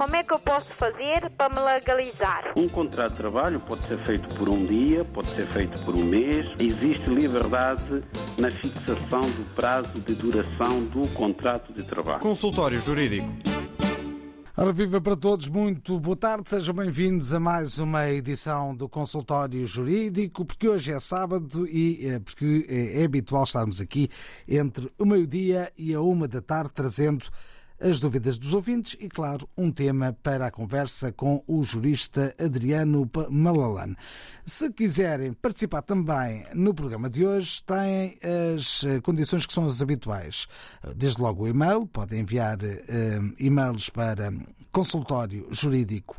Como é que eu posso fazer para me legalizar? Um contrato de trabalho pode ser feito por um dia, pode ser feito por um mês. Existe liberdade na fixação do prazo de duração do contrato de trabalho. Consultório Jurídico. Ora, viva para todos, muito boa tarde, sejam bem-vindos a mais uma edição do Consultório Jurídico, porque hoje é sábado e é, porque é, é habitual estarmos aqui entre o meio-dia e a uma da tarde trazendo as dúvidas dos ouvintes e, claro, um tema para a conversa com o jurista Adriano Malalane. Se quiserem participar também no programa de hoje, têm as eh, condições que são as habituais. Desde logo o e-mail, podem enviar uh, e-mails para consultório jurídico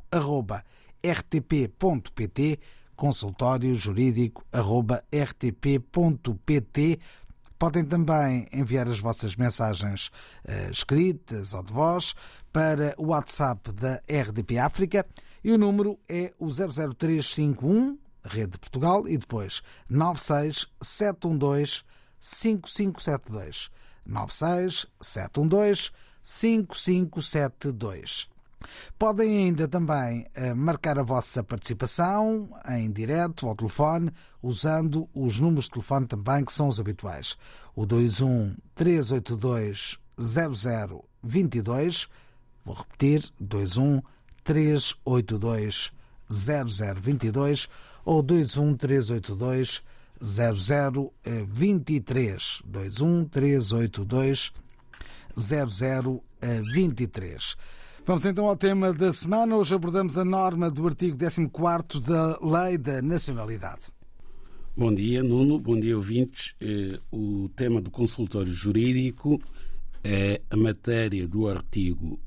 Podem também enviar as vossas mensagens uh, escritas ou de voz para o WhatsApp da RDP África e o número é o 00351, Rede de Portugal, e depois 96712 5572. 96712 5572. Podem ainda também uh, marcar a vossa participação em direto ao telefone, usando os números de telefone também que são os habituais. O 21 382 0022, vou repetir, 21 382 0022 ou 21 382 0023. 21 382 0023. Vamos então ao tema da semana. Hoje abordamos a norma do artigo 14 da Lei da Nacionalidade. Bom dia, Nuno. Bom dia, ouvintes. Eh, o tema do consultório jurídico é a matéria do artigo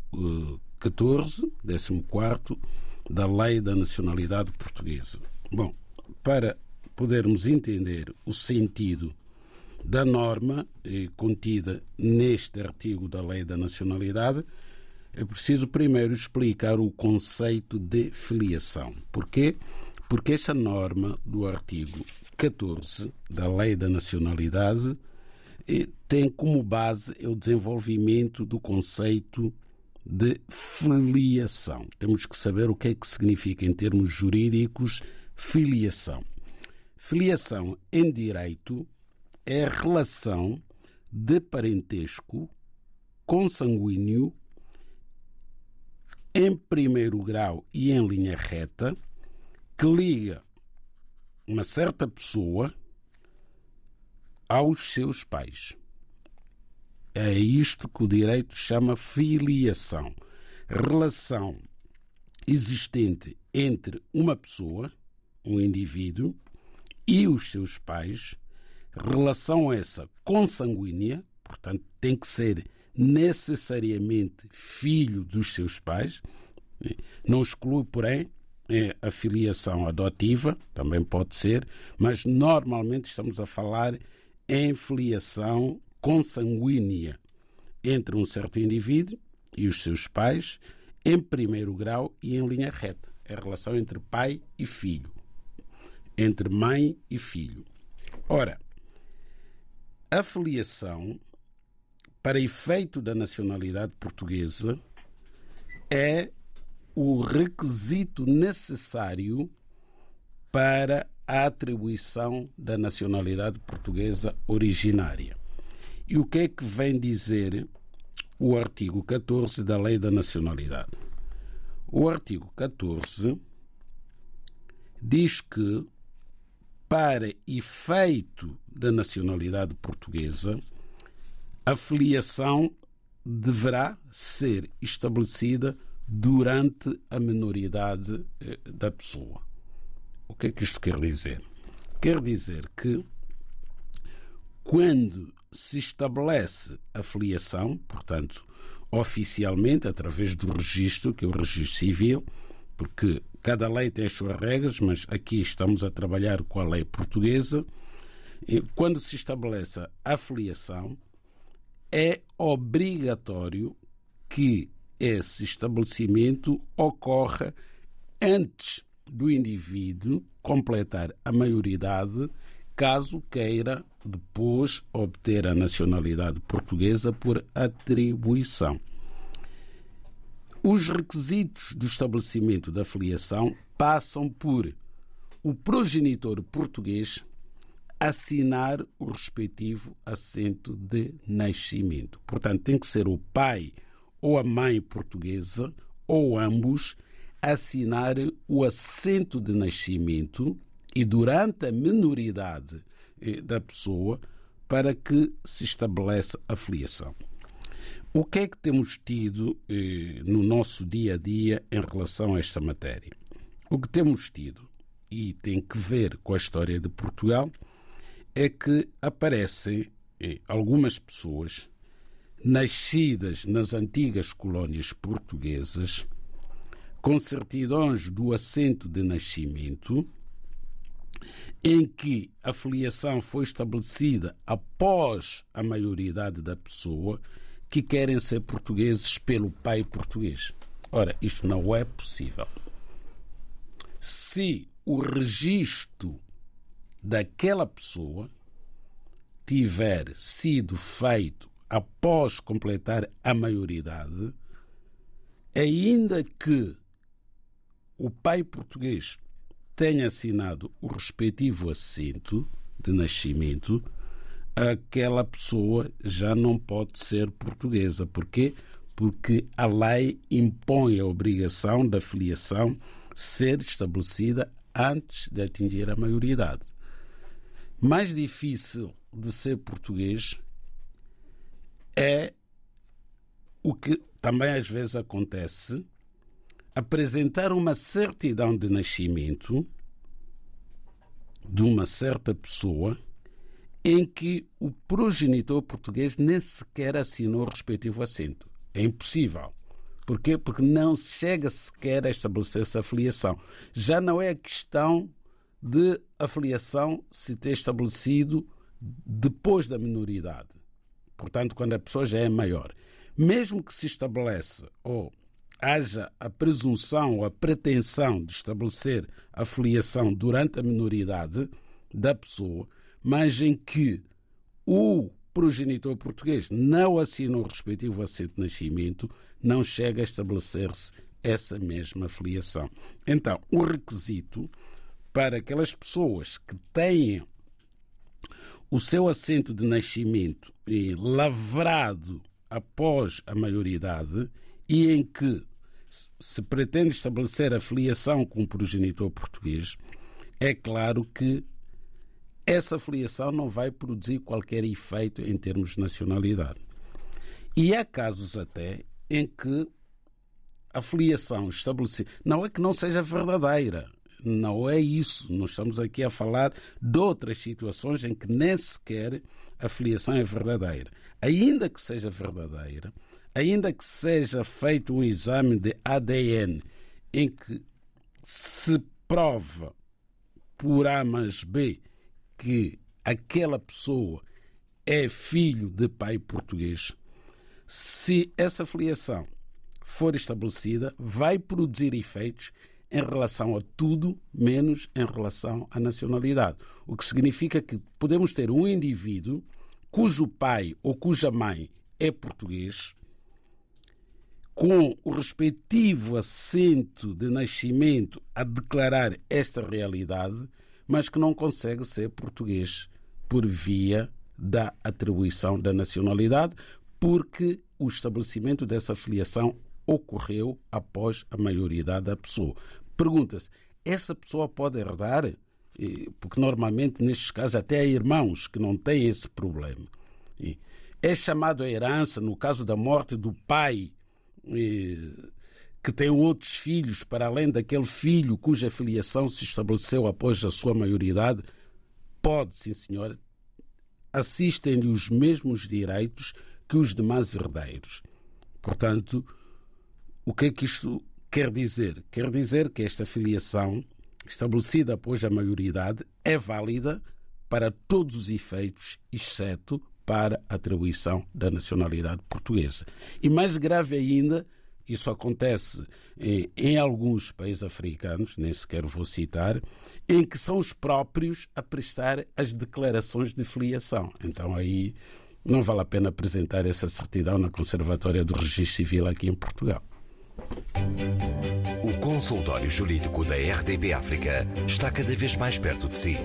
14, eh, 14 da Lei da Nacionalidade Portuguesa. Bom, para podermos entender o sentido da norma eh, contida neste artigo da Lei da Nacionalidade, é preciso primeiro explicar o conceito de filiação. Porquê? Porque esta norma do artigo 14 da Lei da Nacionalidade eh, tem como base o desenvolvimento do conceito de filiação. Temos que saber o que é que significa em termos jurídicos filiação. Filiação em direito é a relação de parentesco consanguíneo em primeiro grau e em linha reta que liga uma certa pessoa aos seus pais. É isto que o direito chama filiação. Relação existente entre uma pessoa, um indivíduo, e os seus pais, relação essa consanguínea, portanto, tem que ser necessariamente filho dos seus pais. Não exclui, porém, é a filiação adotiva, também pode ser, mas normalmente estamos a falar em filiação consanguínea entre um certo indivíduo e os seus pais, em primeiro grau e em linha reta. É a relação entre pai e filho, entre mãe e filho. Ora, a filiação para efeito da nacionalidade portuguesa, é o requisito necessário para a atribuição da nacionalidade portuguesa originária. E o que é que vem dizer o artigo 14 da Lei da Nacionalidade? O artigo 14 diz que, para efeito da nacionalidade portuguesa, a filiação deverá ser estabelecida durante a minoridade eh, da pessoa. O que é que isto quer dizer? Quer dizer que quando se estabelece a filiação, portanto, oficialmente, através do registro, que é o registro civil, porque cada lei tem as suas regras, mas aqui estamos a trabalhar com a lei portuguesa, quando se estabelece a filiação, é obrigatório que esse estabelecimento ocorra antes do indivíduo completar a maioridade, caso queira depois obter a nacionalidade portuguesa por atribuição. Os requisitos do estabelecimento da filiação passam por o progenitor português assinar o respectivo assento de nascimento. Portanto, tem que ser o pai ou a mãe portuguesa, ou ambos, assinar o assento de nascimento e durante a minoridade eh, da pessoa para que se estabeleça a filiação. O que é que temos tido eh, no nosso dia a dia em relação a esta matéria? O que temos tido, e tem que ver com a história de Portugal, é que aparecem eh, algumas pessoas nascidas nas antigas colónias portuguesas com certidões do assento de nascimento em que a filiação foi estabelecida após a maioridade da pessoa que querem ser portugueses pelo pai português. Ora, isto não é possível. Se o registro daquela pessoa tiver sido feito após completar a maioridade, ainda que o pai português tenha assinado o respectivo assento de nascimento, aquela pessoa já não pode ser portuguesa. Porquê? Porque a lei impõe a obrigação da filiação ser estabelecida antes de atingir a maioridade. Mais difícil de ser português é o que também às vezes acontece apresentar uma certidão de nascimento de uma certa pessoa em que o progenitor português nem sequer assinou o respectivo assento. É impossível. Porquê? Porque não chega sequer a estabelecer essa filiação. Já não é a questão de a filiação se ter estabelecido depois da minoridade. Portanto, quando a pessoa já é maior. Mesmo que se estabeleça ou haja a presunção ou a pretensão de estabelecer a filiação durante a minoridade da pessoa, mas em que o progenitor português não assinou o respectivo assento de nascimento, não chega a estabelecer-se essa mesma filiação. Então, o requisito para aquelas pessoas que tenham o seu assento de nascimento lavrado após a maioridade e em que se pretende estabelecer a filiação com o progenitor português, é claro que essa filiação não vai produzir qualquer efeito em termos de nacionalidade. E há casos até em que a filiação estabelecida não é que não seja verdadeira, não é isso. Nós estamos aqui a falar de outras situações em que nem sequer a filiação é verdadeira. Ainda que seja verdadeira, ainda que seja feito um exame de ADN em que se prova por A mais B que aquela pessoa é filho de pai português, se essa filiação for estabelecida, vai produzir efeitos em relação a tudo, menos em relação à nacionalidade. O que significa que podemos ter um indivíduo cujo pai ou cuja mãe é português, com o respectivo assento de nascimento a declarar esta realidade, mas que não consegue ser português por via da atribuição da nacionalidade, porque o estabelecimento dessa filiação ocorreu após a maioridade da pessoa. Pergunta-se: essa pessoa pode herdar? Porque normalmente, nestes casos, até há irmãos que não têm esse problema. É chamado a herança no caso da morte do pai que tem outros filhos para além daquele filho cuja filiação se estabeleceu após a sua maioridade, pode, sim senhor, assistem-lhe os mesmos direitos que os demais herdeiros. Portanto, o que é que isto quer dizer? Quer dizer que esta filiação, estabelecida após a maioridade, é válida para todos os efeitos, exceto para a atribuição da nacionalidade portuguesa. E mais grave ainda, isso acontece em, em, alguns países africanos, nem sequer vou citar, em que são os próprios a prestar as declarações de filiação. Então aí não vale a pena apresentar essa certidão na Conservatória do Registro Civil aqui em Portugal. O consultório jurídico da RDB África está cada vez mais perto de si.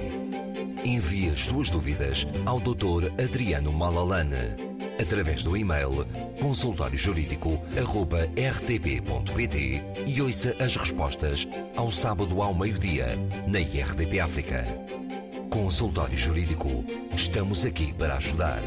Envie as suas dúvidas ao Dr. Adriano Malalane através do e-mail consultóriojurídico.rtp.pt e ouça as respostas ao sábado ao meio-dia na RDP África. Consultório Jurídico. Estamos aqui para ajudar.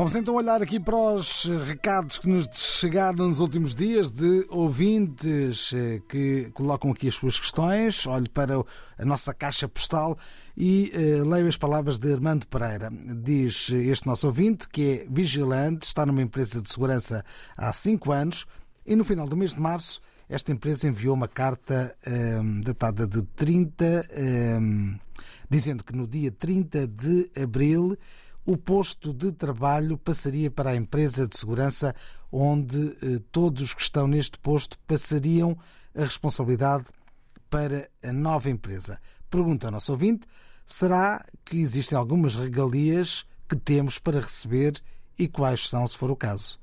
Vamos então olhar aqui para os recados que nos chegaram nos últimos dias de ouvintes eh, que colocam aqui as suas questões. Olho para a nossa caixa postal e uh, leio as palavras de Armando Pereira. Diz este nosso ouvinte que é vigilante, está numa empresa de segurança há cinco anos e no final do mês de março esta empresa enviou uma carta um, ehm, datada de 30, um, ehm, dizendo que no dia 30 de abril o posto de trabalho passaria para a empresa de segurança, onde eh, todos os que estão neste posto passariam a responsabilidade para a nova empresa. Pergunta ao nosso ouvinte: será que existem algumas regalias que temos para receber e quais são, se for o caso?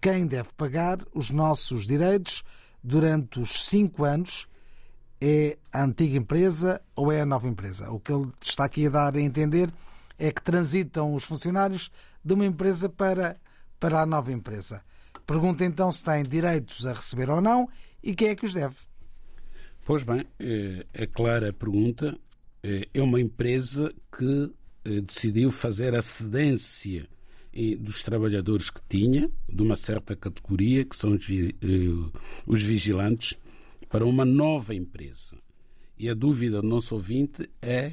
Quem deve pagar os nossos direitos durante os cinco anos é a antiga empresa ou é a nova empresa? O que ele está aqui a dar a entender é que transitam os funcionários de uma empresa para, para a nova empresa. Pergunta então se têm direitos a receber ou não e quem é que os deve. Pois bem, é, é clara a pergunta. É, é uma empresa que é, decidiu fazer a cedência dos trabalhadores que tinha, de uma certa categoria, que são os vigilantes, para uma nova empresa. E a dúvida do nosso ouvinte é,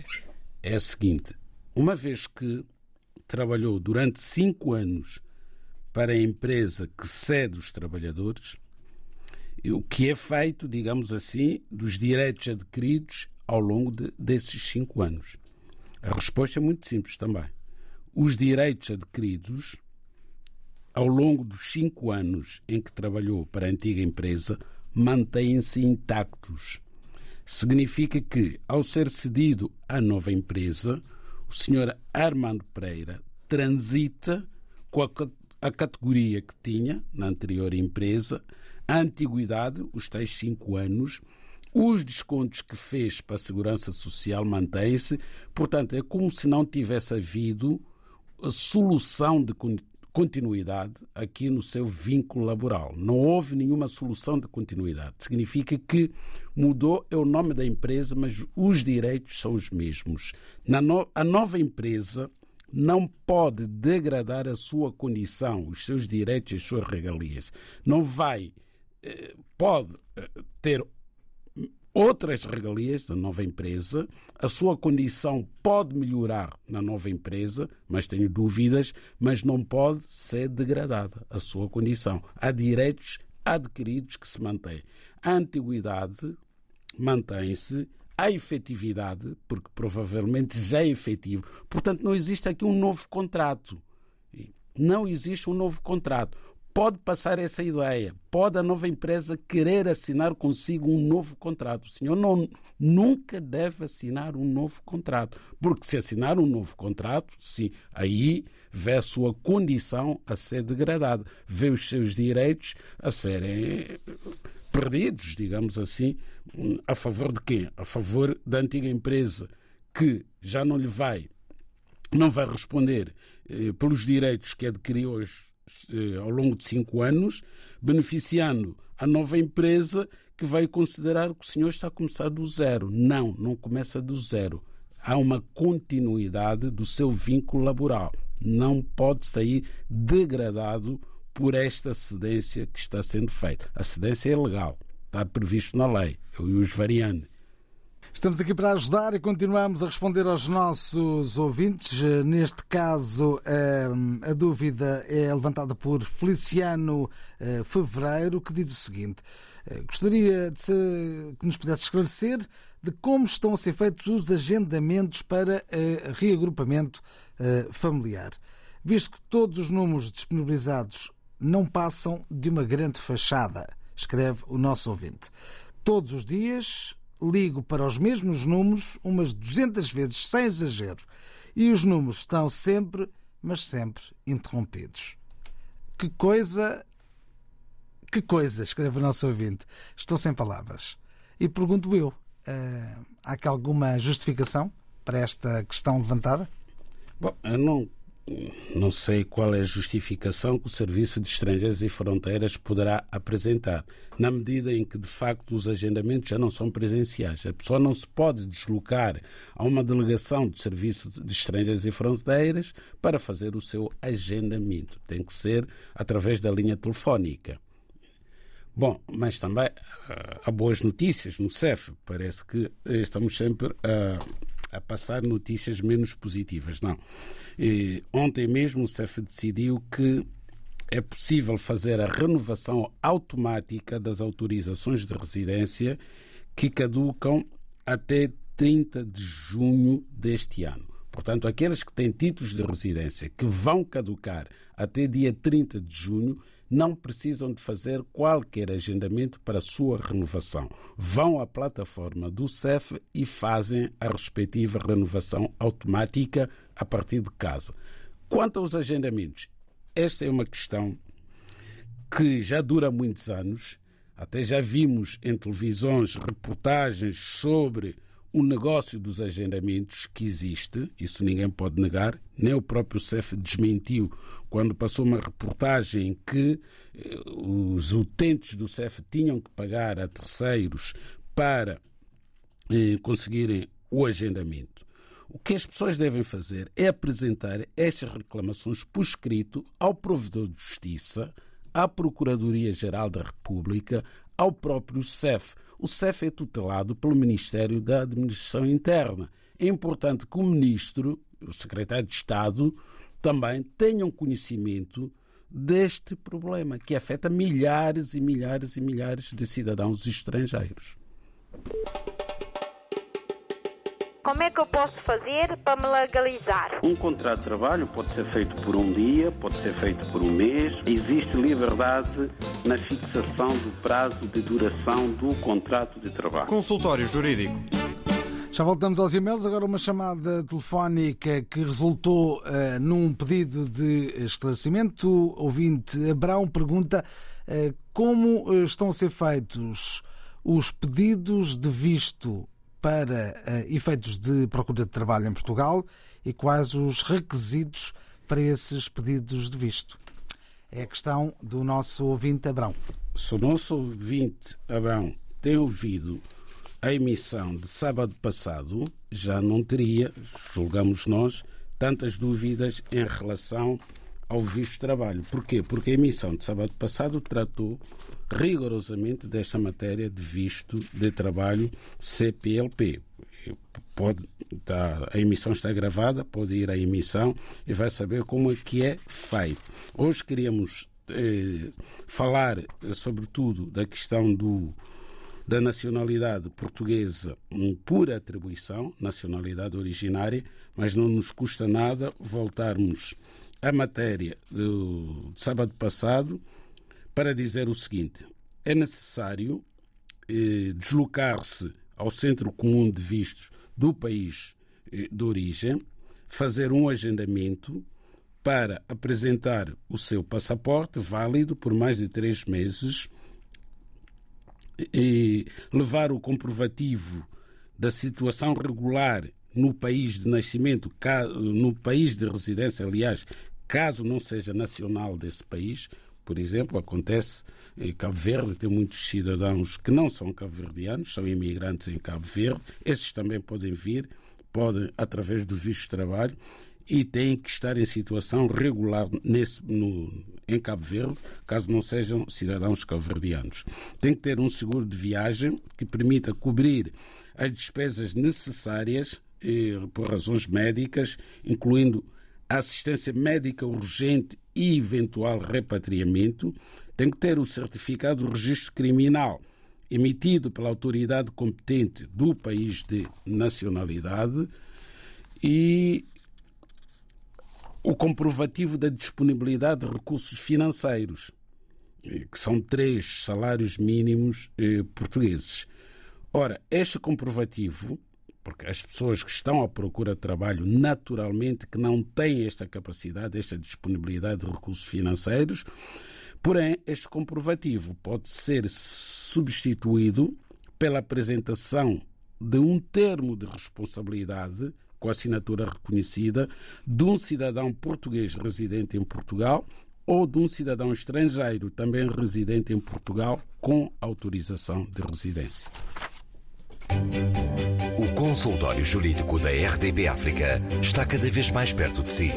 é a seguinte: uma vez que trabalhou durante cinco anos para a empresa que cede os trabalhadores, o que é feito, digamos assim, dos direitos adquiridos ao longo de, desses cinco anos? A resposta é muito simples também. Os direitos adquiridos ao longo dos cinco anos em que trabalhou para a antiga empresa mantêm-se intactos. Significa que, ao ser cedido à nova empresa, o senhor Armando Pereira transita com a, a categoria que tinha na anterior empresa, a antiguidade, os tais cinco anos, os descontos que fez para a Segurança Social mantêm-se, portanto, é como se não tivesse havido a solução de continuidade aqui no seu vínculo laboral. Não houve nenhuma solução de continuidade. Significa que mudou é o nome da empresa, mas os direitos são os mesmos. No... a nova empresa não pode degradar a sua condição, os seus direitos e as suas regalias. Não vai, eh, pode eh, ter outras regalias da nova empresa. A sua condição pode melhorar na nova empresa, mas tenho dúvidas, mas não pode ser degradada a sua condição. Há direitos adquiridos que se mantêm. A antiguidade mantém-se, a efetividade, porque provavelmente já é efetivo. Portanto, não existe aqui um novo contrato. Não existe um novo contrato pode passar essa ideia, pode a nova empresa querer assinar consigo um novo contrato. O senhor não, nunca deve assinar um novo contrato, porque se assinar um novo contrato, sim, aí vê a sua condição a ser degradada, vê os seus direitos a serem perdidos, digamos assim, a favor de quem? A favor da antiga empresa que já não lhe vai, não vai responder eh, pelos direitos que adquiriu hoje ao longo de cinco anos, beneficiando a nova empresa que vai considerar que o senhor está a começar do zero. Não, não começa do zero. Há uma continuidade do seu vínculo laboral. Não pode sair degradado por esta cedência que está sendo feita. A cedência é legal, está previsto na lei. Eu e os variando. Estamos aqui para ajudar e continuamos a responder aos nossos ouvintes. Neste caso, eh, a dúvida é levantada por Feliciano eh, Fevereiro, que diz o seguinte: eh, Gostaria de que nos pudesse esclarecer de como estão a ser feitos os agendamentos para reagrupamento familiar, visto que todos os números disponibilizados não passam de uma grande fachada, escreve o nosso ouvinte. Todos os dias ligo para os mesmos números umas 200 vezes, sem exagero, e os números estão sempre, mas sempre interrompidos. Que coisa Que coisa, escreve o nosso ouvinte. Estou sem palavras. E pergunto eu: uh, há aqui alguma justificação para esta questão levantada? Bom, eu não não sei qual é a justificação que o Serviço de Estrangeiros e Fronteiras poderá apresentar, na medida em que, de facto, os agendamentos já não são presenciais. A pessoa não se pode deslocar a uma delegação do Serviço de Estrangeiros e Fronteiras para fazer o seu agendamento. Tem que ser através da linha telefónica. Bom, mas também ah, há boas notícias no CEF. Parece que estamos sempre a a passar notícias menos positivas. Não. Ontem mesmo o CEF decidiu que é possível fazer a renovação automática das autorizações de residência que caducam até 30 de junho deste ano. Portanto, aqueles que têm títulos de residência que vão caducar até dia 30 de junho não precisam de fazer qualquer agendamento para sua renovação. Vão à plataforma do CEF e fazem a respectiva renovação automática a partir de casa. Quanto aos agendamentos, esta é uma questão que já dura muitos anos. Até já vimos em televisões reportagens sobre o negócio dos agendamentos que existe, isso ninguém pode negar, nem o próprio CEF desmentiu quando passou uma reportagem que eh, os utentes do CEF tinham que pagar a terceiros para eh, conseguirem o agendamento. O que as pessoas devem fazer é apresentar estas reclamações por escrito ao Provedor de Justiça, à Procuradoria-Geral da República, ao próprio CEF o CEF é tutelado pelo Ministério da Administração Interna. É importante que o Ministro, o Secretário de Estado, também tenham conhecimento deste problema que afeta milhares e milhares e milhares de cidadãos estrangeiros. Como é que eu posso fazer para me legalizar? Um contrato de trabalho pode ser feito por um dia, pode ser feito por um mês. Existe liberdade na fixação do prazo de duração do contrato de trabalho. Consultório Jurídico. Já voltamos aos e-mails. Agora uma chamada telefónica que resultou uh, num pedido de esclarecimento. O ouvinte Abrão pergunta uh, como eh, estão a ser feitos os pedidos de visto para uh, efeitos de procura de trabalho em Portugal e quais os requisitos para esses pedidos de visto. É a questão do nosso ouvinte Abrão. Se o nosso ouvinte Abrão tem ouvido a emissão de sábado passado, já não teria, julgamos nós, tantas dúvidas em relação ao visto de trabalho. Porquê? Porque a emissão de sábado passado tratou rigorosamente desta matéria de visto de trabalho CPLP. Pode, tá, a emissão está gravada, pode ir à emissão e vai saber como é que é feito. Hoje queríamos eh, falar, sobretudo, da questão do, da nacionalidade portuguesa por atribuição, nacionalidade originária, mas não nos custa nada voltarmos à matéria do, sábado passado para dizer o seguinte: é necessário eh, deslocar-se ao Centro Comum de Vistos do país eh, de origem, fazer um agendamento para apresentar o seu passaporte válido por mais de três meses e levar o comprovativo da situação regular no país de nascimento, no país de residência, aliás, caso não seja nacional desse país, por exemplo, acontece em Cabo Verde, tem muitos cidadãos que não são cabo-verdianos, são imigrantes em Cabo Verde. Esses também podem vir, podem, através do visto de trabalho, e têm que estar em situação regular nesse, no, em Cabo Verde, caso não sejam cidadãos cabo-verdianos. Tem que ter um seguro de viagem que permita cobrir as despesas necessárias eh, por razões médicas, incluindo assistência médica urgente e eventual repatriamento, tem que ter o certificado do registro criminal emitido pela autoridade competente do país de nacionalidade e o comprovativo da disponibilidade de recursos financeiros, que são três salários mínimos eh, portugueses. Ora, este comprovativo porque as pessoas que estão à procura de trabalho, naturalmente, que não têm esta capacidade, esta disponibilidade de recursos financeiros, Porém, este comprovativo pode ser substituído pela apresentação de um termo de responsabilidade com assinatura reconhecida de um cidadão português residente em Portugal ou de um cidadão estrangeiro também residente em Portugal com autorização de residência. O consultório jurídico da RDB África está cada vez mais perto de si.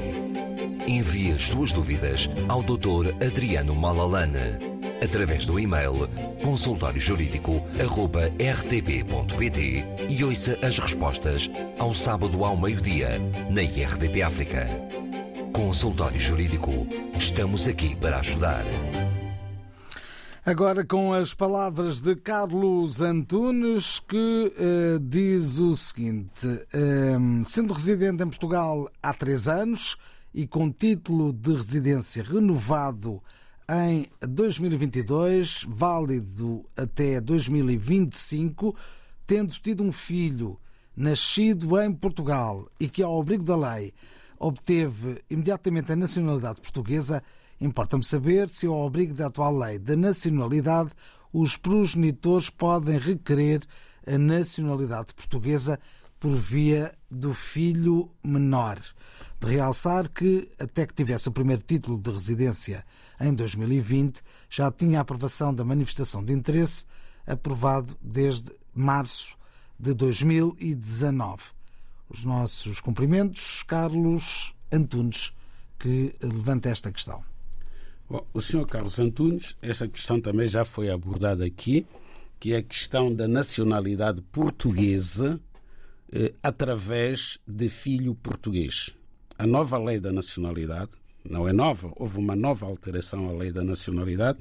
Envie as suas dúvidas ao Dr. Adriano Malalane através do e-mail consultóriojurídico.rtp.pt e ouça as respostas ao sábado ao meio-dia na RDP África. Consultório Jurídico. Estamos aqui para ajudar. Agora com as palavras de Carlos Antunes, que uh, diz o seguinte: uh, sendo residente em Portugal há três anos e com título de residência renovado em 2022, válido até 2025, tendo tido um filho nascido em Portugal e que, ao abrigo da lei, obteve imediatamente a nacionalidade portuguesa, importa-me saber se, ao abrigo da atual lei da nacionalidade, os progenitores podem requerer a nacionalidade portuguesa por via do filho menor. De realçar que, até que tivesse o primeiro título de residência em 2020, já tinha a aprovação da manifestação de interesse, aprovado desde março de 2019. Os nossos cumprimentos, Carlos Antunes, que levanta esta questão. Bom, o senhor Carlos Antunes, essa questão também já foi abordada aqui, que é a questão da nacionalidade portuguesa através de filho português. A nova lei da nacionalidade não é nova, houve uma nova alteração à lei da nacionalidade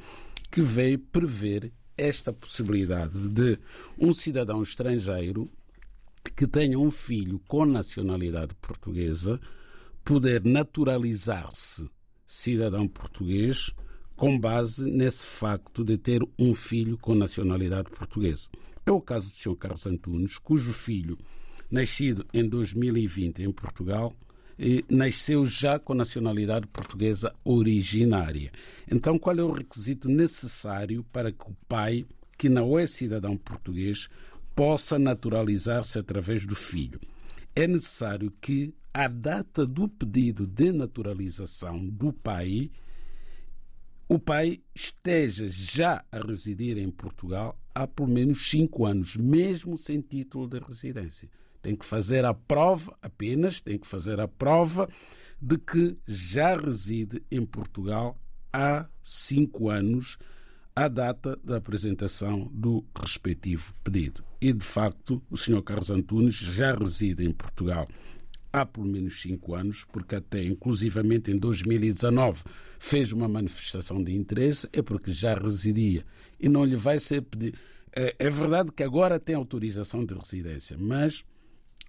que veio prever esta possibilidade de um cidadão estrangeiro que tenha um filho com nacionalidade portuguesa poder naturalizar-se cidadão português com base nesse facto de ter um filho com nacionalidade portuguesa. É o caso do Sr. Carlos Antunes, cujo filho, nascido em 2020 em Portugal, nasceu já com nacionalidade portuguesa originária. Então, qual é o requisito necessário para que o pai, que não é cidadão português, possa naturalizar-se através do filho? É necessário que a data do pedido de naturalização do pai, o pai esteja já a residir em Portugal há pelo menos cinco anos, mesmo sem título de residência. Tem que fazer a prova, apenas tem que fazer a prova de que já reside em Portugal há cinco anos, à data da apresentação do respectivo pedido. E, de facto, o Sr. Carlos Antunes já reside em Portugal há pelo menos cinco anos, porque até inclusivamente em 2019 fez uma manifestação de interesse, é porque já residia e não lhe vai ser pedido. É, é verdade que agora tem autorização de residência, mas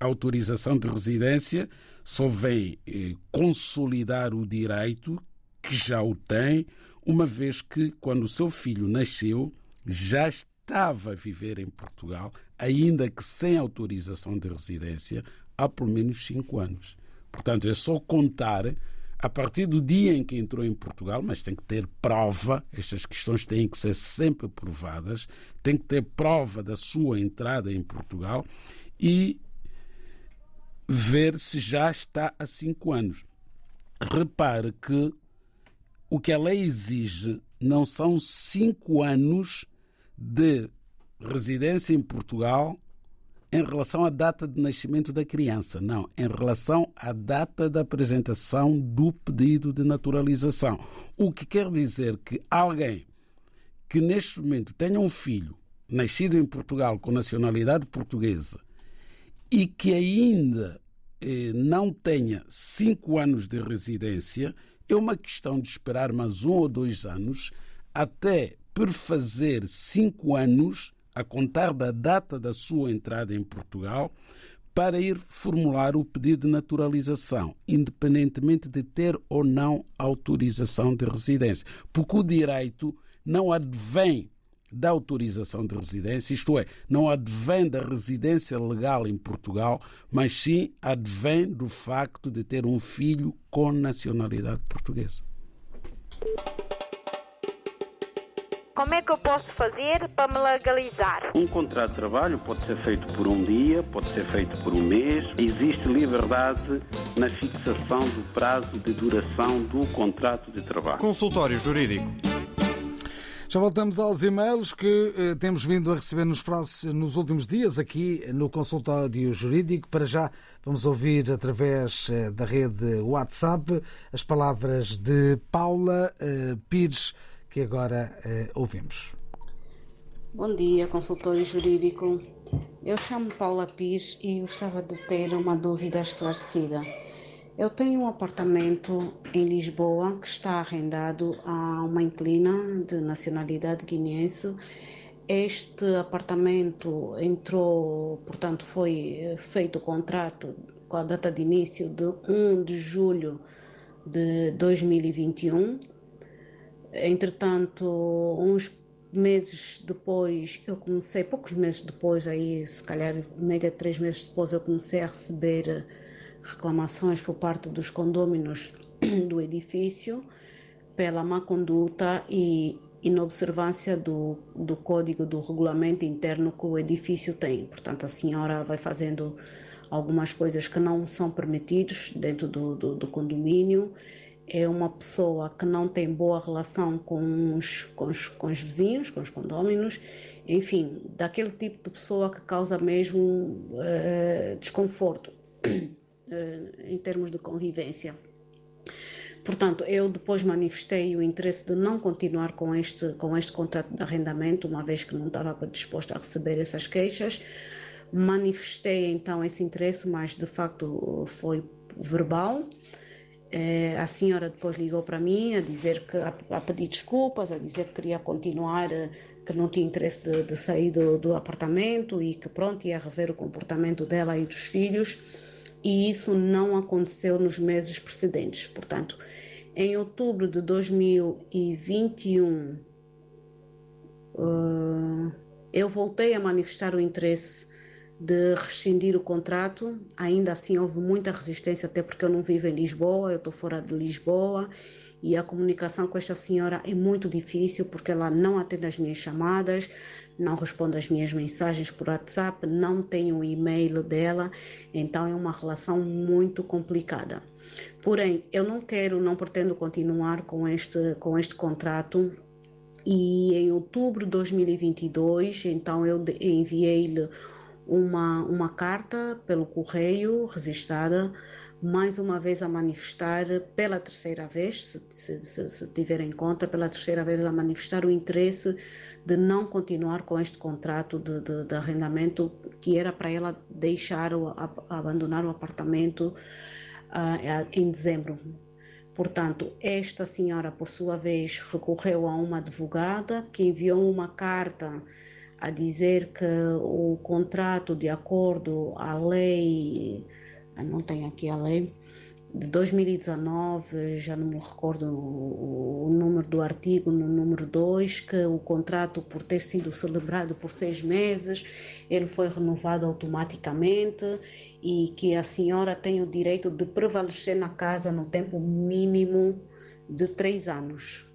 autorização de residência só vem eh, consolidar o direito que já o tem, uma vez que, quando o seu filho nasceu, já estava a viver em Portugal, ainda que sem autorização de residência, há pelo menos cinco anos. Portanto, é só contar a partir do dia em que entrou em Portugal, mas tem que ter prova, estas questões têm que ser sempre provadas, tem que ter prova da sua entrada em Portugal e ver se já está há cinco anos. Repare que o que a lei exige não são cinco anos de residência em Portugal em relação à data de nascimento da criança. Não, em relação à data da apresentação do pedido de naturalização. O que quer dizer que alguém que neste momento tenha um filho nascido em Portugal com nacionalidade portuguesa e que ainda não tenha cinco anos de residência, é uma questão de esperar mais um ou dois anos até perfazer cinco anos a contar da data da sua entrada em Portugal para ir formular o pedido de naturalização, independentemente de ter ou não autorização de residência. Porque o direito não advém da autorização de residência, isto é, não advém da residência legal em Portugal, mas sim advém do facto de ter um filho com nacionalidade portuguesa. como é que eu posso fazer para me legalizar? Um contrato de trabalho pode ser feito por um dia, pode ser feito por um mês. Existe liberdade na fixação do prazo de duração do contrato de trabalho. Consultório Jurídico. Já voltamos aos e-mails que eh, temos vindo a receber nos, próximos, nos últimos dias aqui no consultório jurídico. Para já vamos ouvir através eh, da rede WhatsApp as palavras de Paula eh, Pires, que agora eh, ouvimos. Bom dia, consultório jurídico. Eu chamo Paula Pires e gostava de ter uma dúvida esclarecida. Eu tenho um apartamento em Lisboa que está arrendado a uma inquilina de nacionalidade guineense. Este apartamento entrou, portanto, foi feito o contrato com a data de início de 1 de julho de 2021. Entretanto, uns meses depois, eu comecei, poucos meses depois, aí se calhar média de três meses depois, eu comecei a receber reclamações por parte dos condôminos do edifício pela má conduta e inobservância do, do código do regulamento interno que o edifício tem. Portanto, a senhora vai fazendo algumas coisas que não são permitidos dentro do, do, do condomínio. É uma pessoa que não tem boa relação com os, com os, com os vizinhos, com os condôminos, enfim, daquele tipo de pessoa que causa mesmo uh, desconforto. em termos de convivência. Portanto, eu depois manifestei o interesse de não continuar com este, com este contrato de arrendamento, uma vez que não estava disposta a receber essas queixas. Manifestei então esse interesse, mas de facto foi verbal. É, a senhora depois ligou para mim a dizer que a, a, pedir desculpas, a dizer que queria continuar, eh, que não tinha interesse de, de sair do, do apartamento e que pronto ia rever o comportamento dela e dos filhos e isso não aconteceu nos meses precedentes. Portanto, em outubro de 2021, uh, eu voltei a manifestar o interesse de rescindir o contrato. Ainda assim, houve muita resistência, até porque eu não vivo em Lisboa, eu estou fora de Lisboa e a comunicação com esta senhora é muito difícil porque ela não atende as minhas chamadas, não responde às minhas mensagens por WhatsApp, não tem o e-mail dela, então é uma relação muito complicada. Porém, eu não quero, não pretendo continuar com este, com este contrato e em outubro de 2022, então eu enviei-lhe uma, uma carta pelo correio registrada mais uma vez a manifestar pela terceira vez, se, se, se, se tiver em conta, pela terceira vez a manifestar o interesse de não continuar com este contrato de, de, de arrendamento que era para ela deixar o, a, abandonar o apartamento uh, em dezembro. Portanto, esta senhora, por sua vez, recorreu a uma advogada que enviou uma carta a dizer que o contrato, de acordo à lei não tenho aqui a lei, de 2019, já não me recordo o, o, número do artigo, no número 2, que o contrato, por ter sido celebrado por seis meses, ele foi renovado automaticamente e que a senhora tem o direito de prevalecer na casa no tempo mínimo de três anos.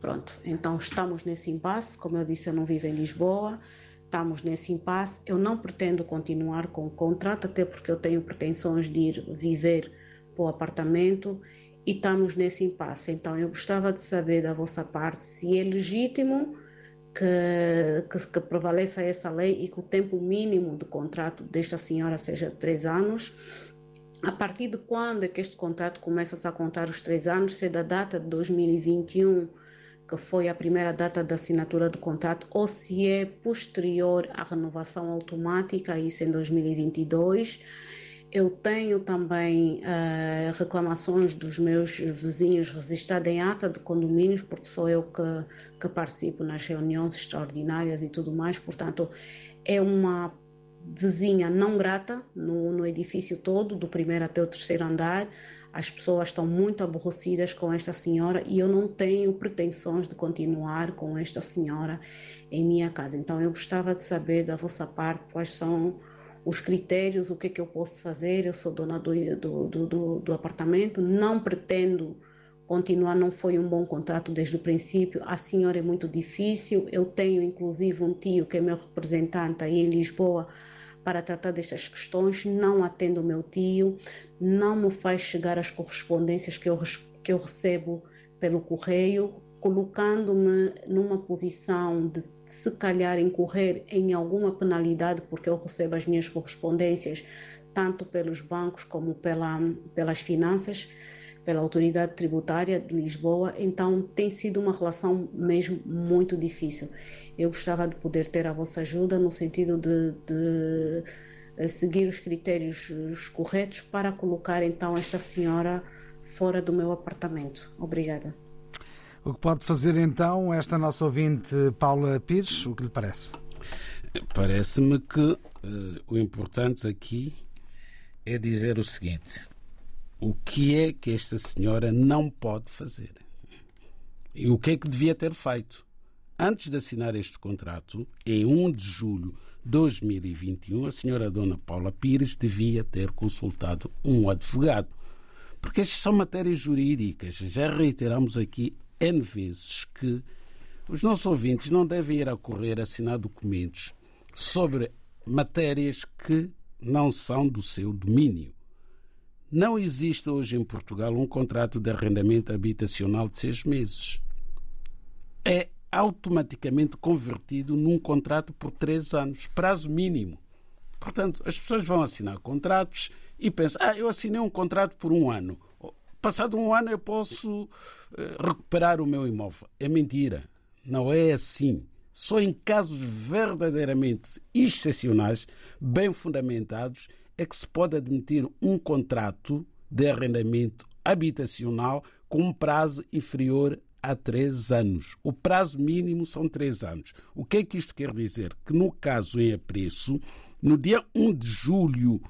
Pronto, então estamos nesse impasse. Como eu disse, eu não vivo em Lisboa estamos nesse impasse. Eu não pretendo continuar com o contrato, até porque eu tenho pretensões de ir viver para o apartamento e estamos nesse impasse. Então, eu gostava de saber da vossa parte se é legítimo que, que, que prevaleça essa lei e que o tempo mínimo de contrato desta senhora seja três anos. A partir de quando é que este contrato começa a contar os três anos? Se é da data de 2021 que foi a primeira data da assinatura do contrato, ou se é posterior à renovação automática, isso em 2022. Eu tenho também uh, reclamações dos meus vizinhos registrados em ata de condomínios, porque sou eu que, que participo nas reuniões extraordinárias e tudo mais, portanto, é uma vizinha não grata no, no edifício todo, do primeiro até o terceiro andar. As pessoas estão muito aborrecidas com esta senhora e eu não tenho pretensões de continuar com esta senhora em minha casa. Então eu gostava de saber da vossa parte quais são os critérios, o que é que eu posso fazer. Eu sou dona do, do, do, do apartamento, não pretendo continuar não foi um bom contrato desde o princípio. A senhora é muito difícil. Eu tenho inclusive um tio que é meu representante aí em Lisboa para tratar destas questões. Não atendo o meu tio, não me faz chegar as correspondências que eu, que eu recebo pelo correio, colocando-me numa posição de se calhar incorrer em alguma penalidade porque eu recebo as minhas correspondências tanto pelos bancos como pela, pelas finanças pela autoridade tributária de Lisboa, então tem sido uma relação mesmo muito difícil. Eu gostava de poder ter a vossa ajuda no sentido de, de eh, seguir os critérios corretos para colocar então esta senhora fora do meu apartamento. Obrigada. O que pode fazer então esta nossa ouvinte Paula Pires? O que lhe parece? Parece-me que uh, o importante aqui é dizer o seguinte: o que é que esta senhora não pode fazer. E o que é que devia ter feito? Antes de assinar este contrato, em 1 de julho de 2021, a senhora Dona Paula Pires devia ter consultado um advogado. Porque estas são matérias jurídicas. Já reiteramos aqui N vezes que os nossos ouvintes não devem ir a correr assinar documentos sobre matérias que não são do seu domínio. Não existe hoje em Portugal um contrato de arrendamento habitacional de seis meses. É automaticamente convertido num contrato por três anos, prazo mínimo. Portanto, as pessoas vão assinar contratos e pensam: ah, eu assinei um contrato por um ano. Passado um ano eu posso eh, recuperar o meu imóvel. É mentira. Não é assim. Só em casos verdadeiramente excepcionais, bem fundamentados, é que se pode admitir um contrato de arrendamento habitacional com um prazo inferior a três anos. O prazo mínimo são três anos. O que é que isto quer dizer? Que no caso em apreço, no dia 1 de julho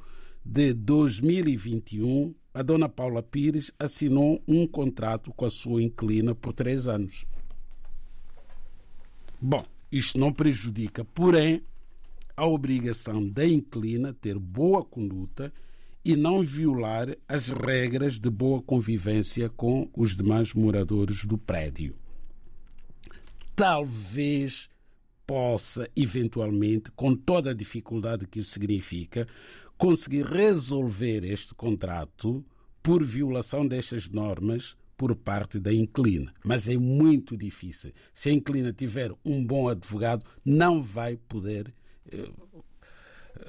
de 2021, a dona Paula Pires assinou um contrato com a sua inquilina por três anos. Bom, isto não prejudica, porém, a obrigação da inquilina ter boa conduta e não violar as regras de boa convivência com os demais moradores do prédio. Talvez possa, eventualmente, com toda a dificuldade que isso significa, conseguir resolver este contrato por violação destas normas por parte da inquilina. Mas é muito difícil. Se a inquilina tiver um bom advogado, não vai poder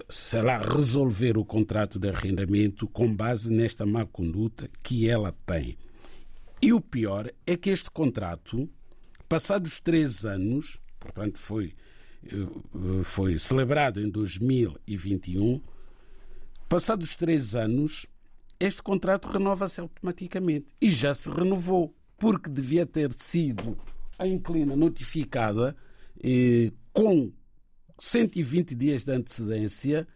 sei lá, resolver o contrato de arrendamento com base nesta má conduta que ela tem. E o pior é que este contrato, passados três anos, portanto foi, eh, foi celebrado em 2021, passados três anos, este contrato renova-se automaticamente. E já se renovou, porque devia ter sido a inclina notificada eh, com 120 dias de antecedência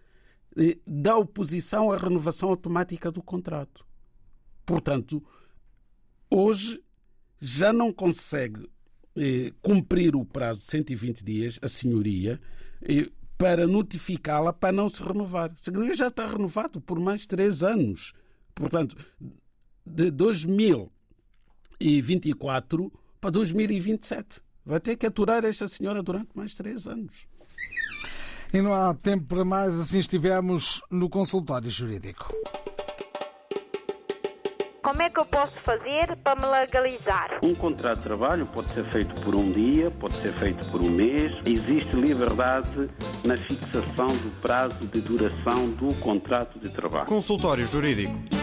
eh, da oposição à renovação automática do contrato. Portanto, hoje já não consegue eh, cumprir o prazo de 120 dias, a senhoria, eh, para notificá-la para não se renovar. A senhoria já está renovado por mais três anos. Portanto, de 2024 para 2027. Vai ter que aturar esta senhora durante mais três anos. E não há tempo para mais, assim estivemos no consultório jurídico. Como é que eu posso fazer para me legalizar? Um contrato de trabalho pode ser feito por um dia, pode ser feito por um mês. Existe liberdade na fixação do prazo de duração do contrato de trabalho. Consultório Jurídico